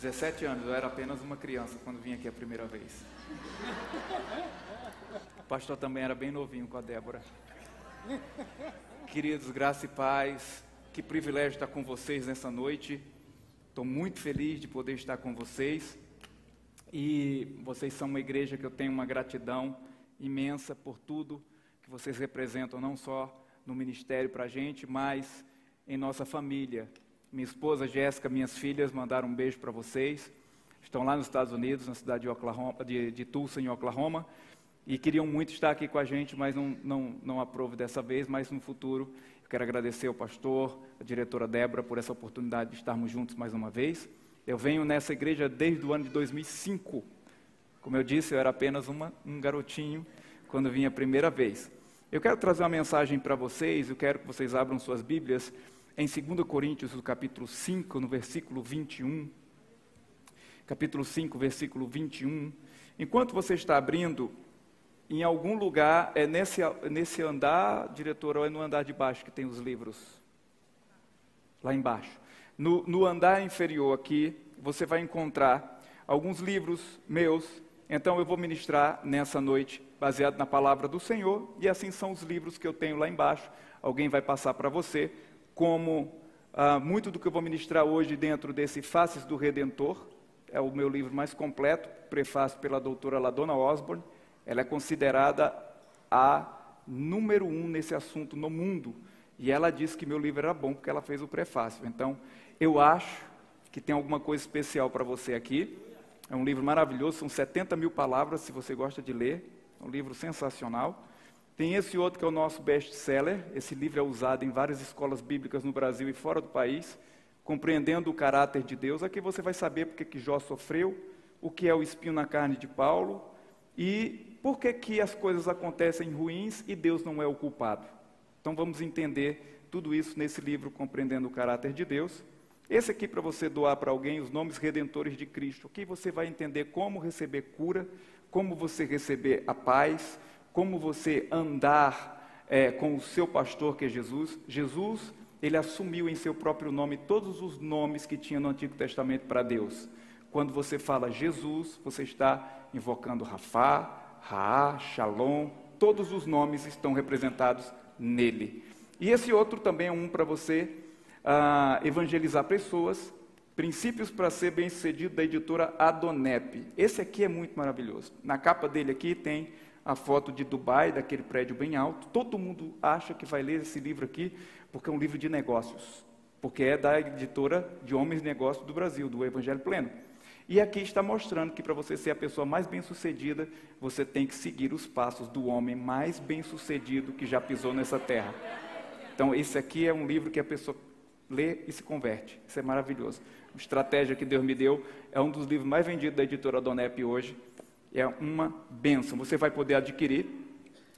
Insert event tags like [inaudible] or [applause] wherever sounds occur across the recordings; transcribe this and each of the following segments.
17 anos, eu era apenas uma criança quando vim aqui a primeira vez. O pastor também era bem novinho com a Débora. Queridos, graça e paz, que privilégio estar com vocês nessa noite. Estou muito feliz de poder estar com vocês. E vocês são uma igreja que eu tenho uma gratidão imensa por tudo que vocês representam, não só no ministério para a gente, mas em nossa família. Minha esposa Jéssica, minhas filhas mandaram um beijo para vocês. Estão lá nos Estados Unidos, na cidade de, Oklahoma, de, de Tulsa, em Oklahoma, e queriam muito estar aqui com a gente, mas não, não, não aprove dessa vez, mas no futuro eu quero agradecer ao pastor, a diretora Débora, por essa oportunidade de estarmos juntos mais uma vez. Eu venho nessa igreja desde o ano de 2005. Como eu disse, eu era apenas uma, um garotinho quando vim a primeira vez. Eu quero trazer uma mensagem para vocês, eu quero que vocês abram suas Bíblias em 2 Coríntios, no capítulo 5, no versículo 21. Capítulo 5, versículo 21. Enquanto você está abrindo, em algum lugar, é nesse, nesse andar, diretor, ou é no andar de baixo que tem os livros? Lá embaixo. No, no andar inferior aqui, você vai encontrar alguns livros meus. Então eu vou ministrar nessa noite baseado na palavra do Senhor, e assim são os livros que eu tenho lá embaixo. Alguém vai passar para você, como ah, muito do que eu vou ministrar hoje dentro desse Faces do Redentor, é o meu livro mais completo, prefácio pela doutora Ladona Osborne. Ela é considerada a número um nesse assunto no mundo. E ela disse que meu livro era bom porque ela fez o prefácio. Então, eu acho que tem alguma coisa especial para você aqui. É um livro maravilhoso, são 70 mil palavras, se você gosta de ler. É um livro sensacional. Tem esse outro que é o nosso best-seller. Esse livro é usado em várias escolas bíblicas no Brasil e fora do país. Compreendendo o caráter de Deus. Aqui você vai saber porque que Jó sofreu, o que é o espinho na carne de Paulo e por que, que as coisas acontecem ruins e Deus não é o culpado. Então vamos entender tudo isso nesse livro, Compreendendo o Caráter de Deus. Esse aqui para você doar para alguém os nomes redentores de Cristo. Aqui você vai entender como receber cura, como você receber a paz, como você andar é, com o seu pastor que é Jesus. Jesus, ele assumiu em seu próprio nome todos os nomes que tinha no Antigo Testamento para Deus. Quando você fala Jesus, você está invocando Rafá, Raá, Shalom, todos os nomes estão representados nele. E esse outro também é um para você uh, evangelizar pessoas, Princípios para ser bem-sucedido da editora Adonep. Esse aqui é muito maravilhoso. Na capa dele aqui tem a foto de Dubai, daquele prédio bem alto. Todo mundo acha que vai ler esse livro aqui porque é um livro de negócios, porque é da editora de Homens Negócios do Brasil, do Evangelho Pleno. E aqui está mostrando que para você ser a pessoa mais bem-sucedida, você tem que seguir os passos do homem mais bem-sucedido que já pisou nessa terra. Então, esse aqui é um livro que a pessoa lê e se converte. Isso é maravilhoso estratégia que Deus me deu. É um dos livros mais vendidos da editora Donep hoje. É uma benção. Você vai poder adquirir.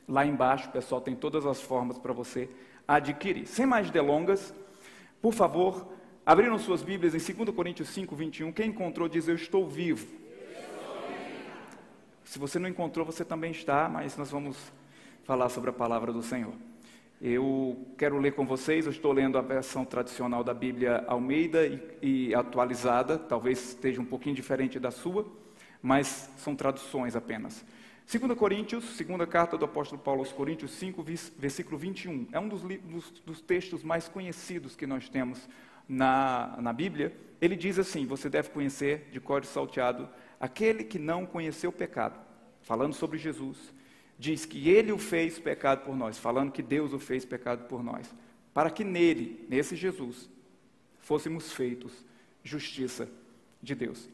Lá embaixo, pessoal, tem todas as formas para você adquirir. Sem mais delongas, por favor, abriram suas Bíblias em 2 Coríntios 5, 21. Quem encontrou diz: Eu estou vivo. Se você não encontrou, você também está, mas nós vamos falar sobre a palavra do Senhor. Eu quero ler com vocês, eu estou lendo a versão tradicional da Bíblia Almeida e, e, atualizada, talvez esteja um pouquinho diferente da sua, mas são traduções apenas. 2 Coríntios, segunda carta do apóstolo Paulo aos Coríntios 5, versículo 21. É um dos, dos, dos textos mais conhecidos que nós temos na, na Bíblia. Ele diz assim: Você deve conhecer de código salteado aquele que não conheceu o pecado, falando sobre Jesus diz que ele o fez pecado por nós, falando que Deus o fez pecado por nós, para que nele, nesse Jesus, fôssemos feitos justiça de Deus.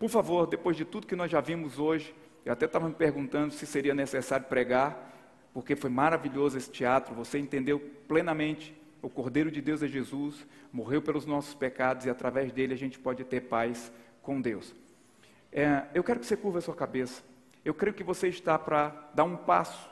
Por favor, depois de tudo que nós já vimos hoje, eu até estava me perguntando se seria necessário pregar, porque foi maravilhoso esse teatro, você entendeu plenamente o Cordeiro de Deus é Jesus, morreu pelos nossos pecados e através dele a gente pode ter paz com Deus. É, eu quero que você curva a sua cabeça. Eu creio que você está para dar um passo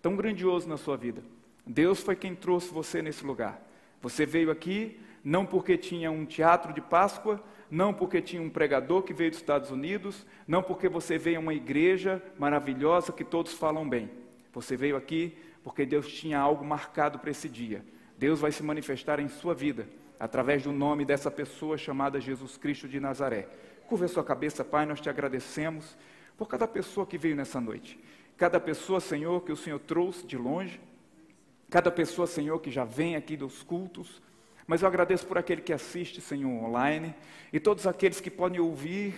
tão grandioso na sua vida. Deus foi quem trouxe você nesse lugar. Você veio aqui não porque tinha um teatro de Páscoa, não porque tinha um pregador que veio dos Estados Unidos, não porque você veio a uma igreja maravilhosa que todos falam bem. Você veio aqui porque Deus tinha algo marcado para esse dia. Deus vai se manifestar em sua vida. através do nome dessa pessoa chamada Jesus Cristo de Nazaré. Curva sua cabeça, Pai, nós te agradecemos por cada pessoa que veio nessa noite. Cada pessoa, Senhor, que o Senhor trouxe de longe, cada pessoa, Senhor, que já vem aqui dos cultos, mas eu agradeço por aquele que assiste, Senhor, online, e todos aqueles que podem ouvir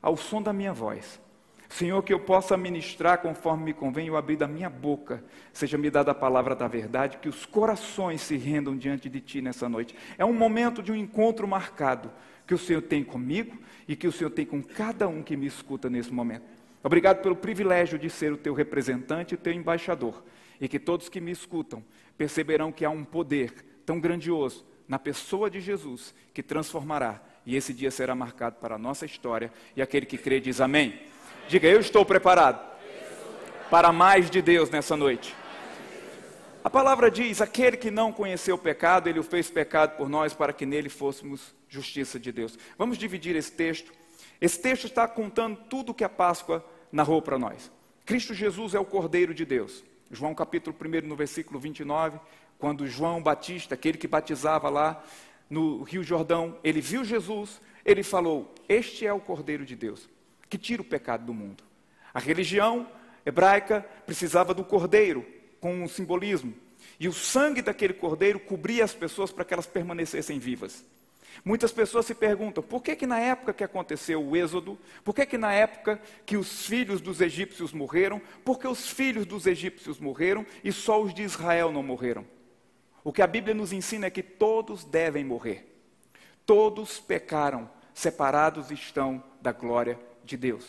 ao som da minha voz. Senhor, que eu possa ministrar conforme me convém, o abrir da minha boca, seja me dada a palavra da verdade, que os corações se rendam diante de Ti nessa noite. É um momento de um encontro marcado que o Senhor tem comigo e que o Senhor tem com cada um que me escuta nesse momento. Obrigado pelo privilégio de ser o Teu representante e Teu embaixador, e que todos que me escutam perceberão que há um poder tão grandioso na pessoa de Jesus que transformará, e esse dia será marcado para a nossa história, e aquele que crê diz amém. Diga, eu estou preparado para mais de Deus nessa noite. A palavra diz: aquele que não conheceu o pecado, ele o fez pecado por nós, para que nele fôssemos justiça de Deus. Vamos dividir esse texto. Esse texto está contando tudo o que a Páscoa narrou para nós. Cristo Jesus é o Cordeiro de Deus. João capítulo 1, no versículo 29, quando João Batista, aquele que batizava lá no Rio Jordão, ele viu Jesus, ele falou: Este é o Cordeiro de Deus que tira o pecado do mundo. A religião hebraica precisava do cordeiro, com um simbolismo. E o sangue daquele cordeiro cobria as pessoas para que elas permanecessem vivas. Muitas pessoas se perguntam, por que que na época que aconteceu o êxodo, por que que na época que os filhos dos egípcios morreram, por que os filhos dos egípcios morreram e só os de Israel não morreram? O que a Bíblia nos ensina é que todos devem morrer. Todos pecaram, separados estão da glória de Deus.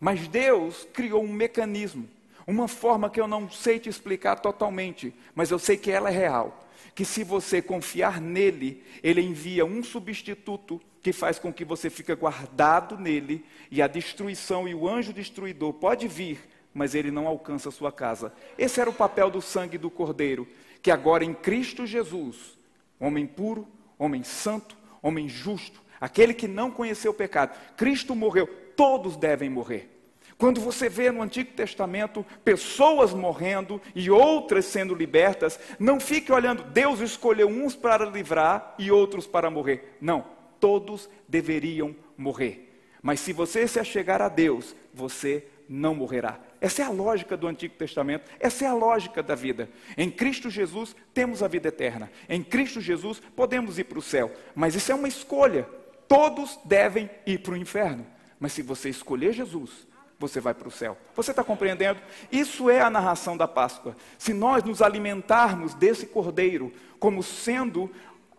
Mas Deus criou um mecanismo, uma forma que eu não sei te explicar totalmente, mas eu sei que ela é real. Que se você confiar nele, ele envia um substituto que faz com que você fique guardado nele e a destruição e o anjo destruidor pode vir, mas ele não alcança a sua casa. Esse era o papel do sangue do Cordeiro, que agora em Cristo Jesus, homem puro, homem santo, homem justo, aquele que não conheceu o pecado, Cristo morreu todos devem morrer. Quando você vê no Antigo Testamento pessoas morrendo e outras sendo libertas, não fique olhando, Deus escolheu uns para livrar e outros para morrer. Não, todos deveriam morrer. Mas se você se achegar a Deus, você não morrerá. Essa é a lógica do Antigo Testamento, essa é a lógica da vida. Em Cristo Jesus temos a vida eterna, em Cristo Jesus podemos ir para o céu, mas isso é uma escolha. Todos devem ir para o inferno. Mas se você escolher Jesus, você vai para o céu. Você está compreendendo? Isso é a narração da Páscoa. Se nós nos alimentarmos desse cordeiro como sendo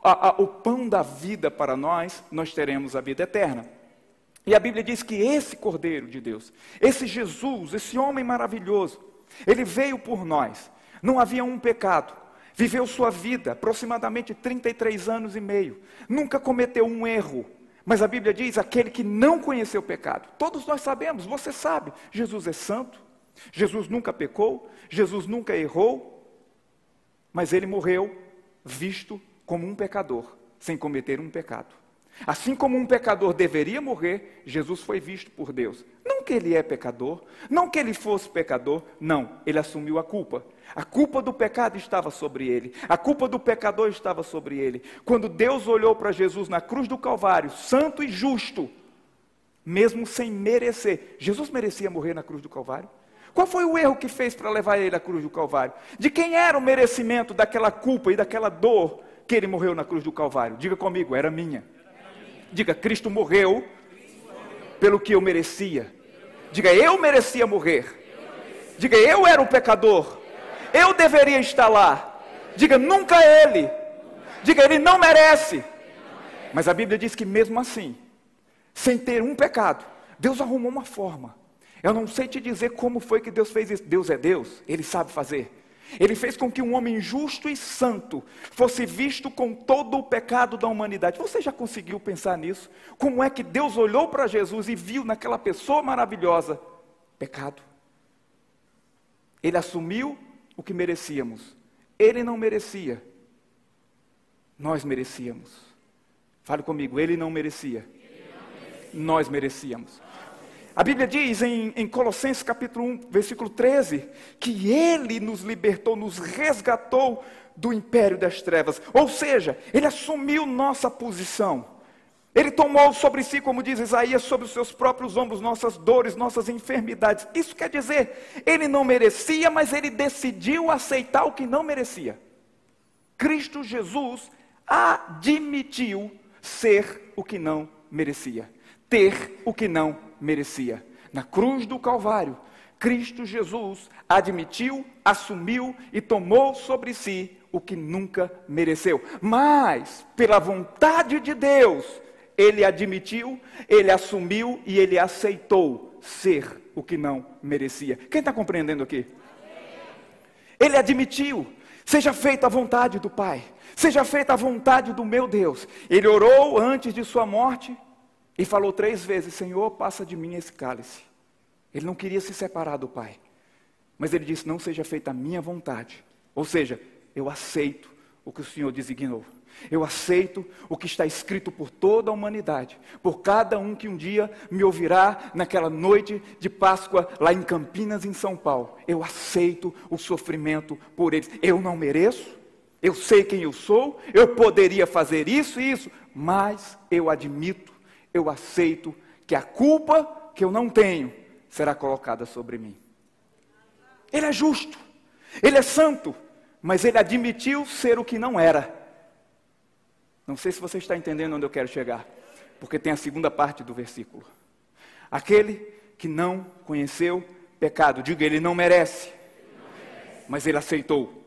a, a, o pão da vida para nós, nós teremos a vida eterna. E a Bíblia diz que esse cordeiro de Deus, esse Jesus, esse homem maravilhoso, ele veio por nós. Não havia um pecado. Viveu sua vida, aproximadamente 33 anos e meio. Nunca cometeu um erro mas a Bíblia diz: aquele que não conheceu pecado. Todos nós sabemos, você sabe. Jesus é santo, Jesus nunca pecou, Jesus nunca errou, mas ele morreu visto como um pecador, sem cometer um pecado. Assim como um pecador deveria morrer, Jesus foi visto por Deus. Não que ele é pecador, não que ele fosse pecador, não, ele assumiu a culpa. A culpa do pecado estava sobre ele, a culpa do pecador estava sobre ele. Quando Deus olhou para Jesus na cruz do Calvário, santo e justo, mesmo sem merecer, Jesus merecia morrer na cruz do Calvário? Qual foi o erro que fez para levar ele à cruz do Calvário? De quem era o merecimento daquela culpa e daquela dor que ele morreu na cruz do Calvário? Diga comigo, era minha. Diga, Cristo morreu pelo que eu merecia. Diga, eu merecia morrer. Diga, eu era o pecador. Eu deveria estar lá. Diga, nunca ele. Diga, ele não merece. Mas a Bíblia diz que mesmo assim, sem ter um pecado, Deus arrumou uma forma. Eu não sei te dizer como foi que Deus fez isso. Deus é Deus, Ele sabe fazer. Ele fez com que um homem justo e santo fosse visto com todo o pecado da humanidade. Você já conseguiu pensar nisso? Como é que Deus olhou para Jesus e viu naquela pessoa maravilhosa pecado? Ele assumiu o que merecíamos. Ele não merecia. Nós merecíamos. Fale comigo, ele não merecia. Nós merecíamos. A Bíblia diz em, em, Colossenses capítulo 1, versículo 13, que Ele nos libertou, nos resgatou do império das trevas. Ou seja, ele assumiu nossa posição. Ele tomou sobre si, como diz Isaías, sobre os seus próprios ombros nossas dores, nossas enfermidades. Isso quer dizer, ele não merecia, mas ele decidiu aceitar o que não merecia. Cristo Jesus admitiu ser o que não merecia, ter o que não merecia. Na cruz do Calvário, Cristo Jesus admitiu, assumiu e tomou sobre si o que nunca mereceu. Mas, pela vontade de Deus, ele admitiu, ele assumiu e ele aceitou ser o que não merecia. Quem está compreendendo aqui? Ele admitiu, seja feita a vontade do Pai, seja feita a vontade do meu Deus. Ele orou antes de sua morte e falou três vezes: Senhor, passa de mim esse cálice. Ele não queria se separar do Pai, mas ele disse: Não seja feita a minha vontade. Ou seja, eu aceito o que o Senhor designou. Eu aceito o que está escrito por toda a humanidade, por cada um que um dia me ouvirá naquela noite de Páscoa lá em Campinas, em São Paulo. Eu aceito o sofrimento por eles. Eu não mereço, eu sei quem eu sou, eu poderia fazer isso e isso, mas eu admito, eu aceito que a culpa que eu não tenho será colocada sobre mim. Ele é justo, ele é santo, mas ele admitiu ser o que não era não sei se você está entendendo onde eu quero chegar, porque tem a segunda parte do versículo. Aquele que não conheceu pecado, diga, ele não merece, mas ele aceitou.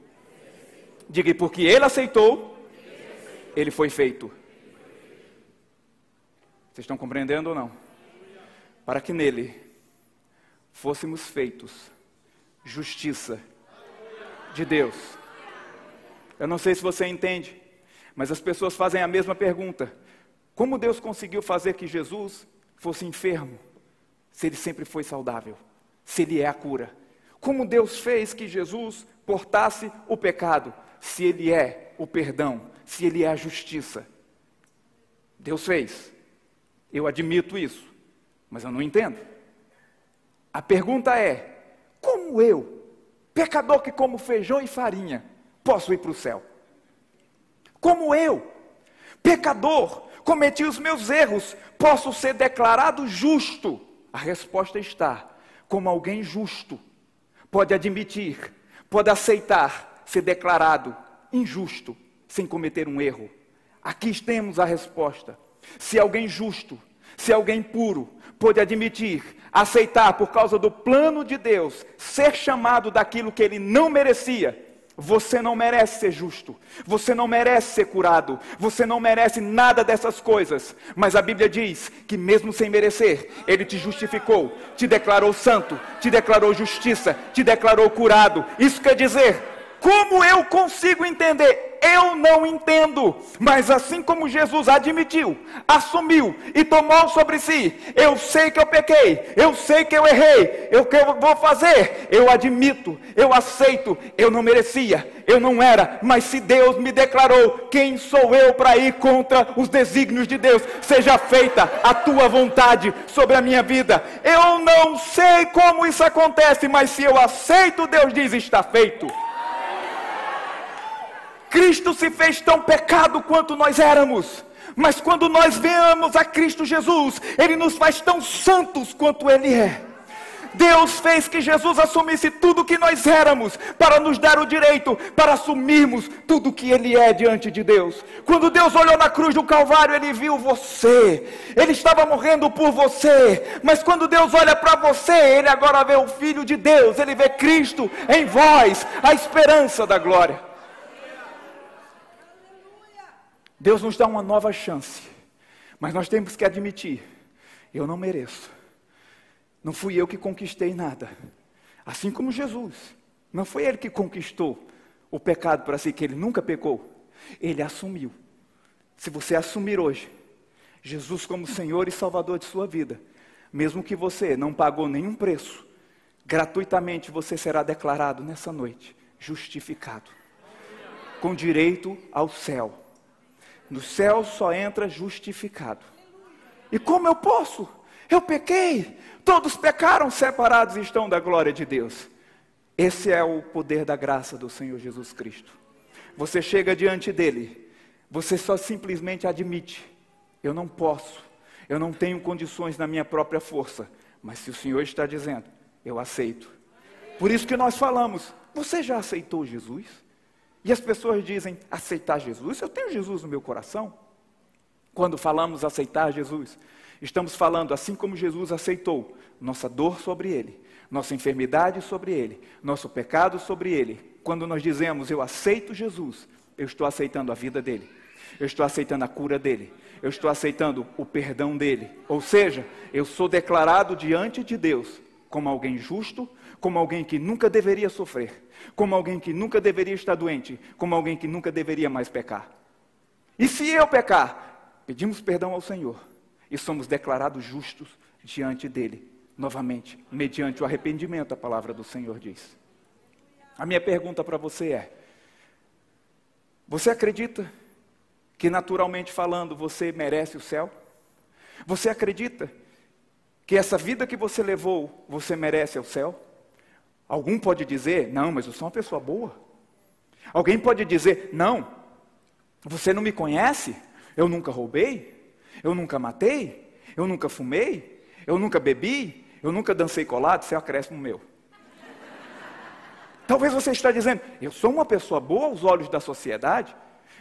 Diga, porque ele aceitou, ele foi feito. Vocês estão compreendendo ou não? Para que nele fôssemos feitos justiça de Deus. Eu não sei se você entende. Mas as pessoas fazem a mesma pergunta: como Deus conseguiu fazer que Jesus fosse enfermo, se ele sempre foi saudável, se ele é a cura? Como Deus fez que Jesus portasse o pecado, se ele é o perdão, se ele é a justiça? Deus fez. Eu admito isso, mas eu não entendo. A pergunta é: como eu, pecador que como feijão e farinha, posso ir para o céu? como eu, pecador, cometi os meus erros, posso ser declarado justo? A resposta está: como alguém justo pode admitir, pode aceitar ser declarado injusto sem cometer um erro. Aqui temos a resposta. Se alguém justo, se alguém puro, pode admitir, aceitar por causa do plano de Deus, ser chamado daquilo que ele não merecia, você não merece ser justo, você não merece ser curado, você não merece nada dessas coisas, mas a Bíblia diz que, mesmo sem merecer, Ele te justificou, te declarou santo, te declarou justiça, te declarou curado. Isso quer dizer, como eu consigo entender? Eu não entendo, mas assim como Jesus admitiu, assumiu e tomou sobre si, eu sei que eu pequei, eu sei que eu errei, eu que eu vou fazer, eu admito, eu aceito, eu não merecia, eu não era, mas se Deus me declarou, quem sou eu para ir contra os desígnios de Deus? Seja feita a tua vontade sobre a minha vida. Eu não sei como isso acontece, mas se eu aceito, Deus diz: está feito. Cristo se fez tão pecado quanto nós éramos. Mas quando nós vemos a Cristo Jesus, Ele nos faz tão santos quanto Ele é. Deus fez que Jesus assumisse tudo que nós éramos, para nos dar o direito, para assumirmos tudo que Ele é diante de Deus. Quando Deus olhou na cruz do Calvário, Ele viu você, Ele estava morrendo por você, mas quando Deus olha para você, Ele agora vê o Filho de Deus, Ele vê Cristo em vós, a esperança da glória. Deus nos dá uma nova chance, mas nós temos que admitir: eu não mereço. Não fui eu que conquistei nada. Assim como Jesus, não foi ele que conquistou o pecado para si, que ele nunca pecou. Ele assumiu. Se você assumir hoje Jesus como Senhor e Salvador de sua vida, mesmo que você não pagou nenhum preço, gratuitamente você será declarado nessa noite justificado, com direito ao céu. No céu só entra justificado. E como eu posso? Eu pequei. Todos pecaram, separados estão da glória de Deus. Esse é o poder da graça do Senhor Jesus Cristo. você chega diante dele, você só simplesmente admite: eu não posso, eu não tenho condições na minha própria força, mas se o Senhor está dizendo, eu aceito. Por isso que nós falamos: você já aceitou Jesus? E as pessoas dizem: aceitar Jesus? Eu tenho Jesus no meu coração. Quando falamos aceitar Jesus, estamos falando assim como Jesus aceitou nossa dor sobre ele, nossa enfermidade sobre ele, nosso pecado sobre ele. Quando nós dizemos eu aceito Jesus, eu estou aceitando a vida dele, eu estou aceitando a cura dele, eu estou aceitando o perdão dele. Ou seja, eu sou declarado diante de Deus como alguém justo, como alguém que nunca deveria sofrer, como alguém que nunca deveria estar doente, como alguém que nunca deveria mais pecar. E se eu pecar, pedimos perdão ao Senhor e somos declarados justos diante dele, novamente, mediante o arrependimento, a palavra do Senhor diz. A minha pergunta para você é: você acredita que naturalmente falando você merece o céu? Você acredita que essa vida que você levou, você merece o céu? Algum pode dizer, não, mas eu sou uma pessoa boa. Alguém pode dizer, não, você não me conhece, eu nunca roubei, eu nunca matei, eu nunca fumei, eu nunca bebi, eu nunca dancei colado, isso é acréscimo meu. [laughs] Talvez você está dizendo, eu sou uma pessoa boa aos olhos da sociedade,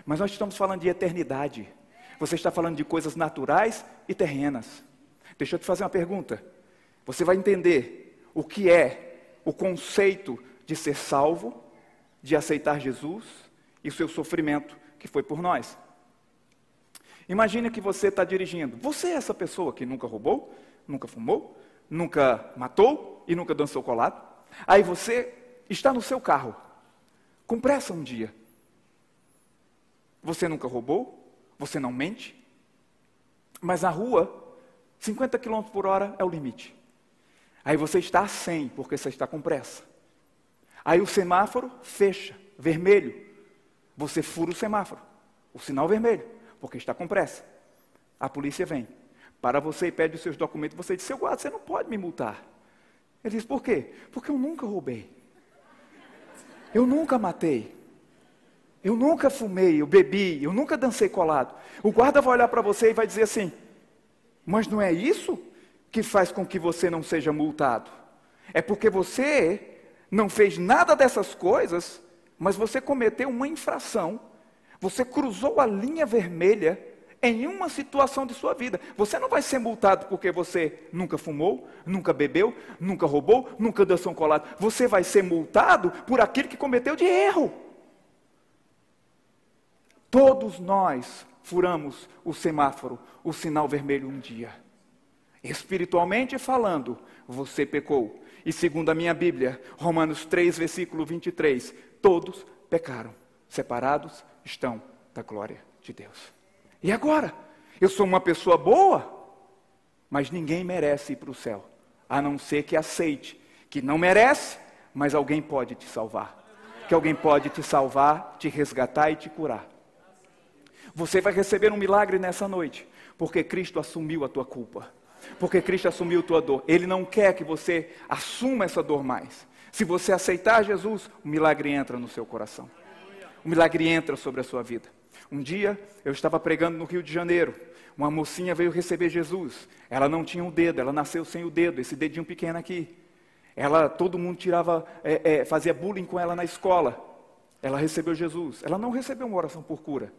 mas nós estamos falando de eternidade. Você está falando de coisas naturais e terrenas. Deixa eu te fazer uma pergunta. Você vai entender o que é o conceito de ser salvo, de aceitar Jesus e o seu sofrimento que foi por nós. Imagine que você está dirigindo. Você é essa pessoa que nunca roubou, nunca fumou, nunca matou e nunca dançou colado. Aí você está no seu carro, com pressa um dia. Você nunca roubou, você não mente, mas na rua, 50 km por hora é o limite. Aí você está a 100, porque você está com pressa. Aí o semáforo fecha, vermelho. Você fura o semáforo, o sinal vermelho, porque está com pressa. A polícia vem, para você e pede os seus documentos. Você diz: Seu guarda, você não pode me multar. Ele diz: Por quê? Porque eu nunca roubei. Eu nunca matei. Eu nunca fumei, eu bebi, eu nunca dancei colado. O guarda vai olhar para você e vai dizer assim: Mas não é isso que faz com que você não seja multado? É porque você não fez nada dessas coisas, mas você cometeu uma infração. Você cruzou a linha vermelha em uma situação de sua vida. Você não vai ser multado porque você nunca fumou, nunca bebeu, nunca roubou, nunca dançou colado. Você vai ser multado por aquilo que cometeu de erro. Todos nós furamos o semáforo, o sinal vermelho um dia. Espiritualmente falando, você pecou. E segundo a minha Bíblia, Romanos 3, versículo 23, todos pecaram, separados estão da glória de Deus. E agora? Eu sou uma pessoa boa, mas ninguém merece ir para o céu, a não ser que aceite que não merece, mas alguém pode te salvar. Que alguém pode te salvar, te resgatar e te curar. Você vai receber um milagre nessa noite, porque Cristo assumiu a tua culpa. Porque Cristo assumiu tua dor. Ele não quer que você assuma essa dor mais. Se você aceitar Jesus, o milagre entra no seu coração. O milagre entra sobre a sua vida. Um dia eu estava pregando no Rio de Janeiro. Uma mocinha veio receber Jesus. Ela não tinha o um dedo, ela nasceu sem o dedo, esse dedinho pequeno aqui. Ela, todo mundo tirava, é, é, fazia bullying com ela na escola. Ela recebeu Jesus. Ela não recebeu uma oração por cura.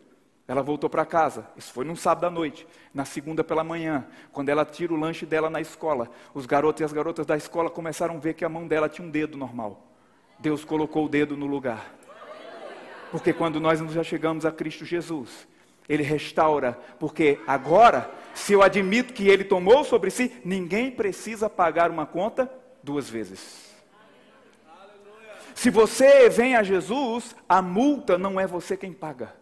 Ela voltou para casa, isso foi num sábado à noite, na segunda pela manhã, quando ela tira o lanche dela na escola. Os garotos e as garotas da escola começaram a ver que a mão dela tinha um dedo normal. Deus colocou o dedo no lugar. Porque quando nós já chegamos a Cristo Jesus, Ele restaura, porque agora, se eu admito que Ele tomou sobre si, ninguém precisa pagar uma conta duas vezes. Se você vem a Jesus, a multa não é você quem paga.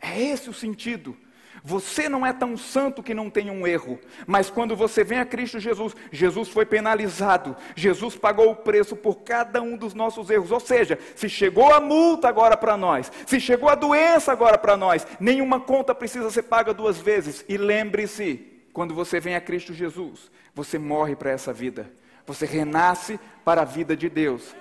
É esse o sentido. Você não é tão santo que não tem um erro, mas quando você vem a Cristo Jesus, Jesus foi penalizado, Jesus pagou o preço por cada um dos nossos erros. Ou seja, se chegou a multa agora para nós, se chegou a doença agora para nós, nenhuma conta precisa ser paga duas vezes. E lembre-se, quando você vem a Cristo Jesus, você morre para essa vida, você renasce para a vida de Deus.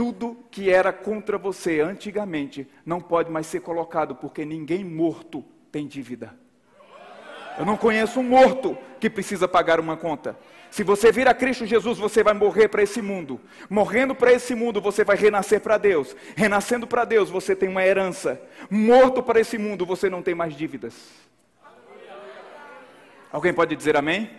Tudo que era contra você antigamente não pode mais ser colocado, porque ninguém morto tem dívida. Eu não conheço um morto que precisa pagar uma conta. Se você vir a Cristo Jesus, você vai morrer para esse mundo. Morrendo para esse mundo, você vai renascer para Deus. Renascendo para Deus, você tem uma herança. Morto para esse mundo, você não tem mais dívidas. Alguém pode dizer amém?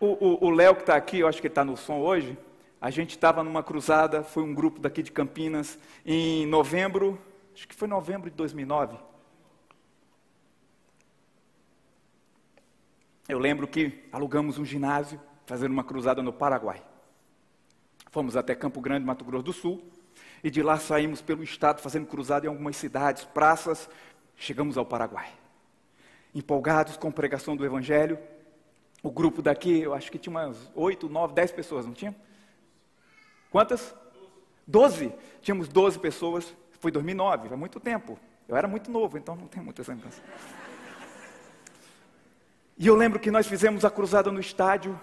O Léo que está aqui, eu acho que está no som hoje. A gente estava numa cruzada, foi um grupo daqui de Campinas, em novembro, acho que foi novembro de 2009. Eu lembro que alugamos um ginásio, fazendo uma cruzada no Paraguai. Fomos até Campo Grande, Mato Grosso do Sul, e de lá saímos pelo estado, fazendo cruzada em algumas cidades, praças, chegamos ao Paraguai. Empolgados com a pregação do Evangelho, o grupo daqui, eu acho que tinha umas oito, nove, dez pessoas, não tinha? Quantas? Doze. Tínhamos doze pessoas, foi 2009, há muito tempo. Eu era muito novo, então não tem muita lembrança. E eu lembro que nós fizemos a cruzada no estádio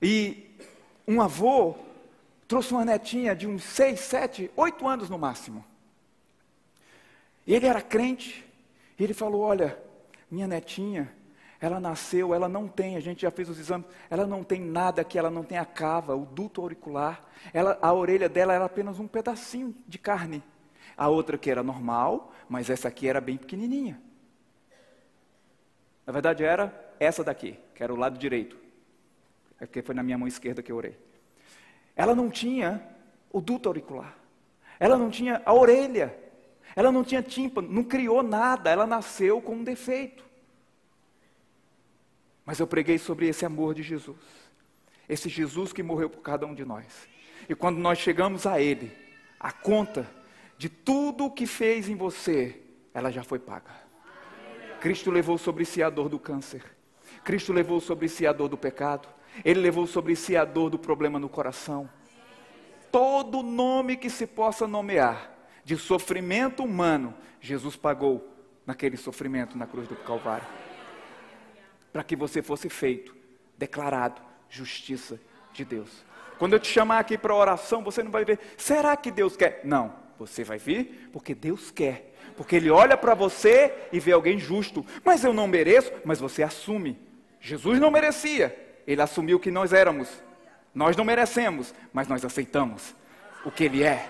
e um avô trouxe uma netinha de uns seis, sete, oito anos no máximo. E ele era crente e ele falou: Olha, minha netinha, ela nasceu, ela não tem, a gente já fez os exames, ela não tem nada aqui, ela não tem a cava, o duto auricular, ela, a orelha dela era apenas um pedacinho de carne. A outra que era normal, mas essa aqui era bem pequenininha. Na verdade era essa daqui, que era o lado direito. É porque foi na minha mão esquerda que eu orei. Ela não tinha o duto auricular. Ela não tinha a orelha. Ela não tinha tímpano, não criou nada, ela nasceu com um defeito. Mas eu preguei sobre esse amor de Jesus. Esse Jesus que morreu por cada um de nós. E quando nós chegamos a Ele, a conta de tudo o que fez em você, ela já foi paga. Cristo levou sobre si a dor do câncer. Cristo levou sobre si a dor do pecado. Ele levou sobre si a dor do problema no coração. Todo nome que se possa nomear de sofrimento humano, Jesus pagou naquele sofrimento na cruz do Calvário. Para que você fosse feito, declarado justiça de Deus. Quando eu te chamar aqui para oração, você não vai ver, será que Deus quer? Não, você vai vir porque Deus quer porque ele olha para você e vê alguém justo. Mas eu não mereço, mas você assume. Jesus não merecia, ele assumiu que nós éramos. Nós não merecemos, mas nós aceitamos o que ele é.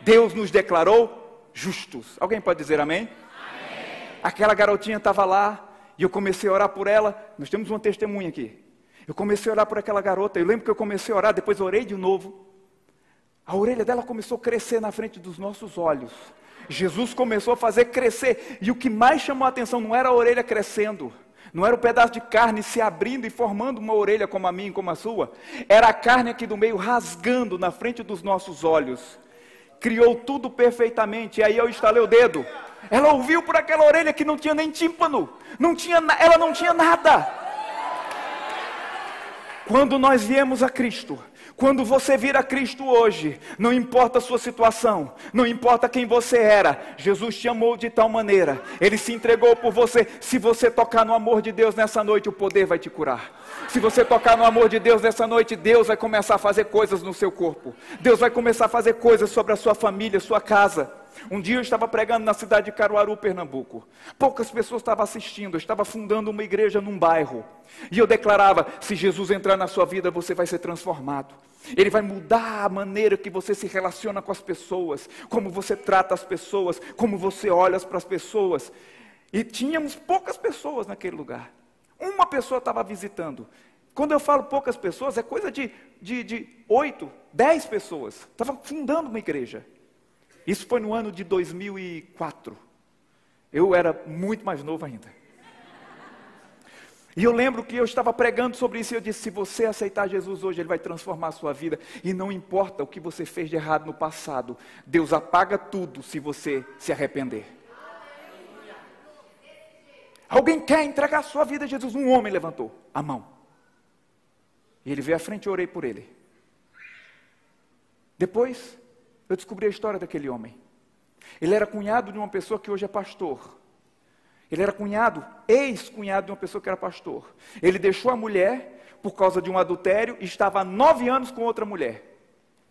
Deus nos declarou justos. Alguém pode dizer amém? amém. Aquela garotinha estava lá e eu comecei a orar por ela. Nós temos uma testemunha aqui. Eu comecei a orar por aquela garota. Eu lembro que eu comecei a orar, depois orei de novo. A orelha dela começou a crescer na frente dos nossos olhos. Jesus começou a fazer crescer. E o que mais chamou a atenção não era a orelha crescendo, não era o pedaço de carne se abrindo e formando uma orelha como a minha e como a sua, era a carne aqui do meio rasgando na frente dos nossos olhos. Criou tudo perfeitamente, e aí eu estalei o dedo. Ela ouviu por aquela orelha que não tinha nem tímpano, não tinha, ela não tinha nada. Quando nós viemos a Cristo, quando você vir a Cristo hoje, não importa a sua situação, não importa quem você era, Jesus te amou de tal maneira, Ele se entregou por você. Se você tocar no amor de Deus nessa noite, o poder vai te curar. Se você tocar no amor de Deus nessa noite, Deus vai começar a fazer coisas no seu corpo. Deus vai começar a fazer coisas sobre a sua família, sua casa. Um dia eu estava pregando na cidade de Caruaru, Pernambuco. Poucas pessoas estavam assistindo, eu estava fundando uma igreja num bairro. E eu declarava: se Jesus entrar na sua vida, você vai ser transformado. Ele vai mudar a maneira que você se relaciona com as pessoas, como você trata as pessoas, como você olha para as pessoas. E tínhamos poucas pessoas naquele lugar. Uma pessoa estava visitando. Quando eu falo poucas pessoas, é coisa de, de, de 8, 10 pessoas. Estava fundando uma igreja. Isso foi no ano de 2004. Eu era muito mais novo ainda. E eu lembro que eu estava pregando sobre isso e eu disse: se você aceitar Jesus hoje, Ele vai transformar a sua vida. E não importa o que você fez de errado no passado, Deus apaga tudo se você se arrepender. Alguém quer entregar a sua vida a Jesus? Um homem levantou a mão. E ele veio à frente e orei por ele. Depois, eu descobri a história daquele homem. Ele era cunhado de uma pessoa que hoje é pastor. Ele era cunhado, ex-cunhado de uma pessoa que era pastor. Ele deixou a mulher por causa de um adultério e estava há nove anos com outra mulher.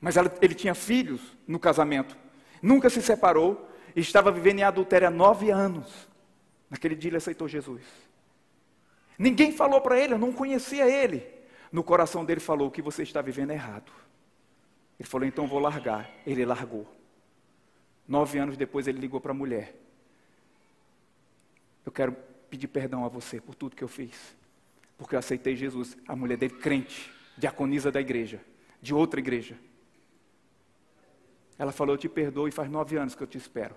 Mas ela, ele tinha filhos no casamento, nunca se separou e estava vivendo em adultério há nove anos. Naquele dia ele aceitou Jesus. Ninguém falou para ele, eu não conhecia ele. No coração dele falou: o que você está vivendo é errado. Ele falou: então vou largar. Ele largou. Nove anos depois ele ligou para a mulher: Eu quero pedir perdão a você por tudo que eu fiz, porque eu aceitei Jesus. A mulher dele, crente, diaconisa da igreja, de outra igreja. Ela falou: Eu te perdoo e faz nove anos que eu te espero.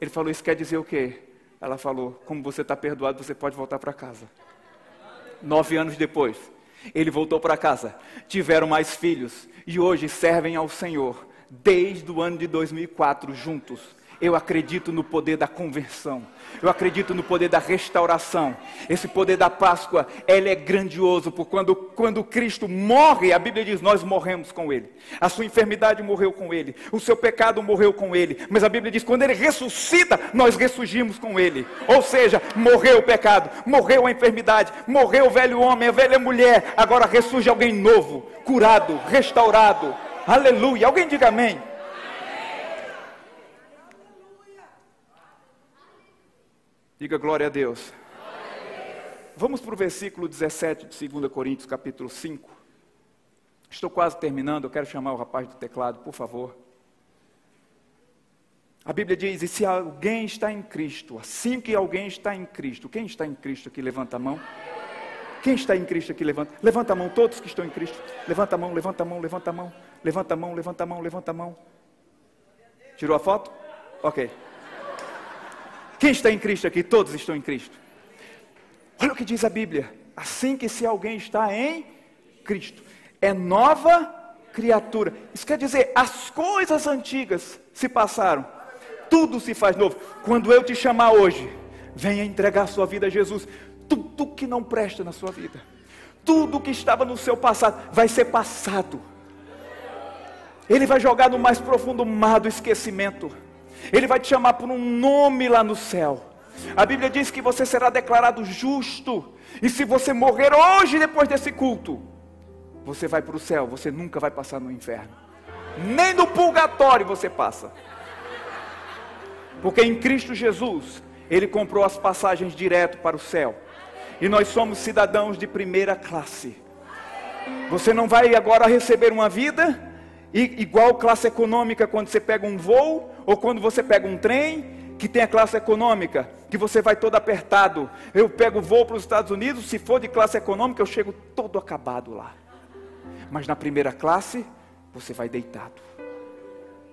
Ele falou: Isso quer dizer o quê? Ela falou: Como você está perdoado, você pode voltar para casa. Nove anos depois, ele voltou para casa. Tiveram mais filhos e hoje servem ao Senhor desde o ano de 2004 juntos. Eu acredito no poder da conversão. Eu acredito no poder da restauração. Esse poder da Páscoa, ele é grandioso, porque quando, quando Cristo morre, a Bíblia diz, nós morremos com Ele. A sua enfermidade morreu com Ele. O seu pecado morreu com Ele. Mas a Bíblia diz, quando Ele ressuscita, nós ressurgimos com Ele. Ou seja, morreu o pecado, morreu a enfermidade, morreu o velho homem, a velha mulher. Agora ressurge alguém novo, curado, restaurado. Aleluia. Alguém diga amém. Diga glória a Deus. Vamos para o versículo 17 de 2 Coríntios, capítulo 5. Estou quase terminando, eu quero chamar o rapaz do teclado, por favor. A Bíblia diz: e se alguém está em Cristo, assim que alguém está em Cristo, quem está em Cristo aqui, levanta a mão. Quem está em Cristo aqui, levanta. Levanta a mão, todos que estão em Cristo. Levanta a mão, levanta a mão, levanta a mão. Levanta a mão, levanta a mão, levanta a mão. Tirou a foto? Ok. Quem está em Cristo aqui? Todos estão em Cristo. Olha o que diz a Bíblia. Assim que se alguém está em Cristo, é nova criatura. Isso quer dizer, as coisas antigas se passaram, tudo se faz novo. Quando eu te chamar hoje, venha entregar sua vida a Jesus. Tudo que não presta na sua vida, tudo que estava no seu passado, vai ser passado. Ele vai jogar no mais profundo mar do esquecimento. Ele vai te chamar por um nome lá no céu. A Bíblia diz que você será declarado justo. E se você morrer hoje depois desse culto, você vai para o céu, você nunca vai passar no inferno. Nem no purgatório você passa. Porque em Cristo Jesus, Ele comprou as passagens direto para o céu. E nós somos cidadãos de primeira classe. Você não vai agora receber uma vida igual classe econômica quando você pega um voo ou quando você pega um trem que tem a classe econômica, que você vai todo apertado. Eu pego voo para os Estados Unidos, se for de classe econômica, eu chego todo acabado lá. Mas na primeira classe, você vai deitado.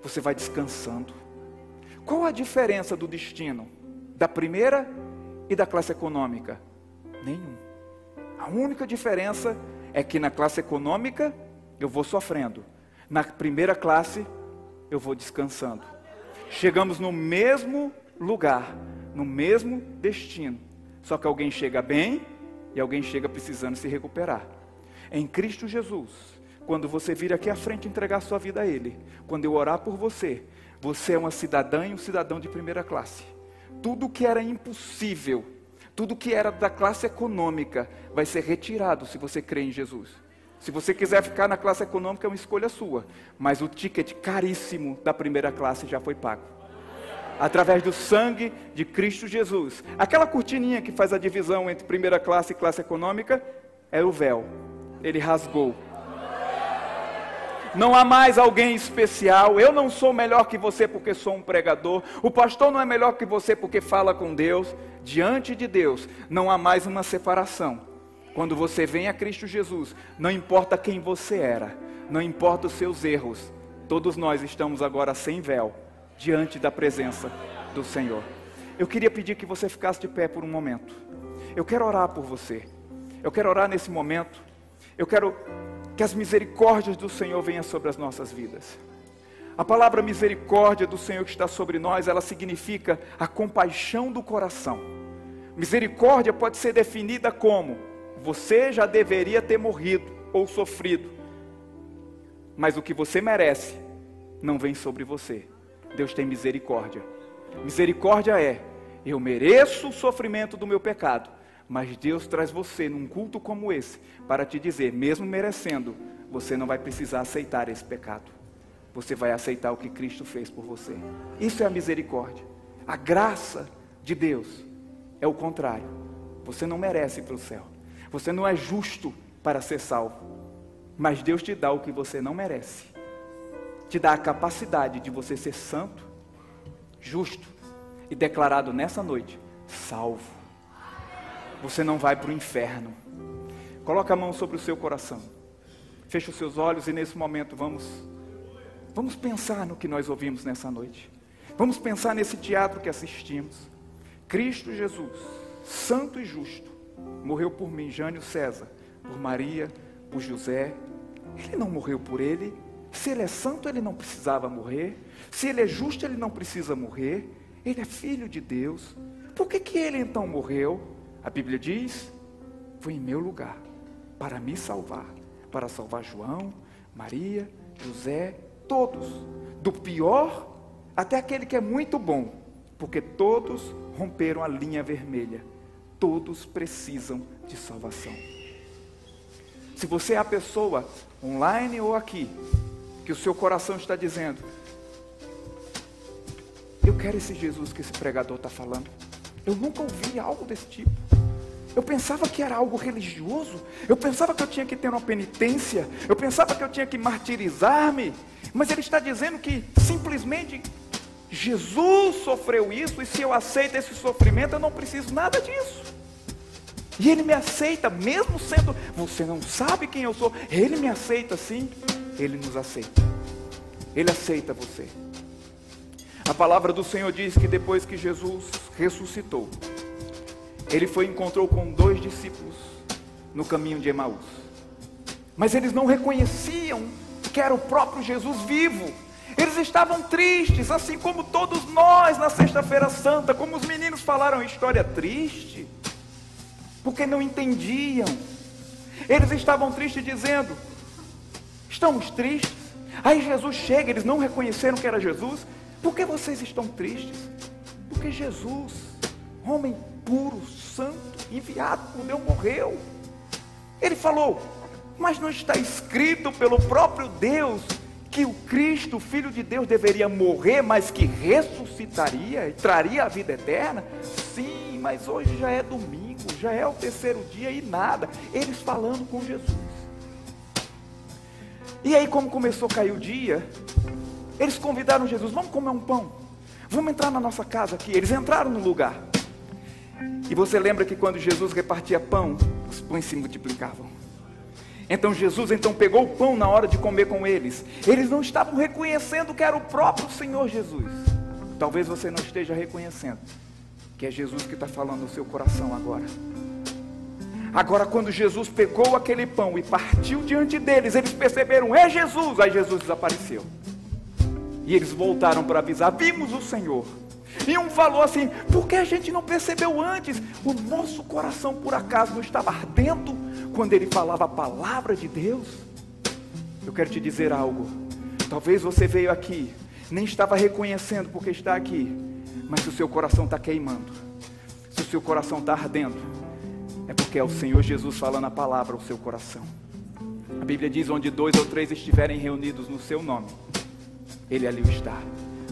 Você vai descansando. Qual a diferença do destino da primeira e da classe econômica? Nenhum. A única diferença é que na classe econômica eu vou sofrendo. Na primeira classe eu vou descansando. Chegamos no mesmo lugar, no mesmo destino. Só que alguém chega bem e alguém chega precisando se recuperar. Em Cristo Jesus, quando você vir aqui à frente entregar sua vida a Ele, quando eu orar por você, você é uma cidadã e um cidadão de primeira classe. Tudo que era impossível, tudo que era da classe econômica, vai ser retirado se você crê em Jesus. Se você quiser ficar na classe econômica, é uma escolha sua. Mas o ticket caríssimo da primeira classe já foi pago. Através do sangue de Cristo Jesus. Aquela cortininha que faz a divisão entre primeira classe e classe econômica é o véu. Ele rasgou. Não há mais alguém especial. Eu não sou melhor que você porque sou um pregador. O pastor não é melhor que você porque fala com Deus. Diante de Deus, não há mais uma separação. Quando você vem a Cristo Jesus, não importa quem você era, não importa os seus erros, todos nós estamos agora sem véu, diante da presença do Senhor. Eu queria pedir que você ficasse de pé por um momento. Eu quero orar por você. Eu quero orar nesse momento. Eu quero que as misericórdias do Senhor venham sobre as nossas vidas. A palavra misericórdia do Senhor que está sobre nós, ela significa a compaixão do coração. Misericórdia pode ser definida como você já deveria ter morrido ou sofrido, mas o que você merece não vem sobre você. Deus tem misericórdia. Misericórdia é: eu mereço o sofrimento do meu pecado, Mas Deus traz você num culto como esse para te dizer, mesmo merecendo, você não vai precisar aceitar esse pecado. Você vai aceitar o que Cristo fez por você. Isso é a misericórdia. A graça de Deus é o contrário. Você não merece para o céu. Você não é justo para ser salvo. Mas Deus te dá o que você não merece. Te dá a capacidade de você ser santo, justo e declarado nessa noite salvo. Você não vai para o inferno. Coloca a mão sobre o seu coração. Feche os seus olhos e nesse momento vamos vamos pensar no que nós ouvimos nessa noite. Vamos pensar nesse teatro que assistimos. Cristo Jesus, santo e justo, morreu por mim, Jânio César, por Maria, por José. Ele não morreu por ele. Se ele é santo, ele não precisava morrer. Se ele é justo, ele não precisa morrer. Ele é filho de Deus. Por que, que ele então morreu? A Bíblia diz: foi em meu lugar, para me salvar, para salvar João, Maria, José, todos, do pior até aquele que é muito bom, porque todos romperam a linha vermelha, todos precisam de salvação. Se você é a pessoa, online ou aqui, que o seu coração está dizendo: Eu quero esse Jesus que esse pregador está falando. Eu nunca ouvi algo desse tipo. Eu pensava que era algo religioso. Eu pensava que eu tinha que ter uma penitência. Eu pensava que eu tinha que martirizar-me. Mas ele está dizendo que simplesmente Jesus sofreu isso. E se eu aceito esse sofrimento, eu não preciso nada disso. E ele me aceita, mesmo sendo, você não sabe quem eu sou. Ele me aceita sim. Ele nos aceita. Ele aceita você. A palavra do Senhor diz que depois que Jesus ressuscitou, ele foi e encontrou com dois discípulos no caminho de Emaús. Mas eles não reconheciam que era o próprio Jesus vivo. Eles estavam tristes, assim como todos nós na Sexta-feira Santa, como os meninos falaram, história triste, porque não entendiam. Eles estavam tristes, dizendo: Estamos tristes. Aí Jesus chega, eles não reconheceram que era Jesus. Por que vocês estão tristes? Porque Jesus, homem puro, santo, enviado por Deus, morreu. Ele falou: Mas não está escrito pelo próprio Deus que o Cristo, Filho de Deus, deveria morrer, mas que ressuscitaria e traria a vida eterna? Sim, mas hoje já é domingo, já é o terceiro dia e nada. Eles falando com Jesus. E aí, como começou a cair o dia, eles convidaram Jesus: Vamos comer um pão. Vamos entrar na nossa casa aqui. Eles entraram no lugar. E você lembra que quando Jesus repartia pão, os pães se multiplicavam. Então Jesus então pegou o pão na hora de comer com eles. Eles não estavam reconhecendo que era o próprio Senhor Jesus. Talvez você não esteja reconhecendo que é Jesus que está falando no seu coração agora. Agora, quando Jesus pegou aquele pão e partiu diante deles, eles perceberam, é Jesus. Aí Jesus desapareceu. E eles voltaram para avisar: vimos o Senhor. E um falou assim: por que a gente não percebeu antes? O nosso coração por acaso não estava ardendo quando ele falava a palavra de Deus? Eu quero te dizer algo. Talvez você veio aqui, nem estava reconhecendo porque está aqui, mas se o seu coração está queimando, se o seu coração está ardendo, é porque é o Senhor Jesus falando a palavra ao seu coração. A Bíblia diz: onde dois ou três estiverem reunidos no seu nome, Ele ali está.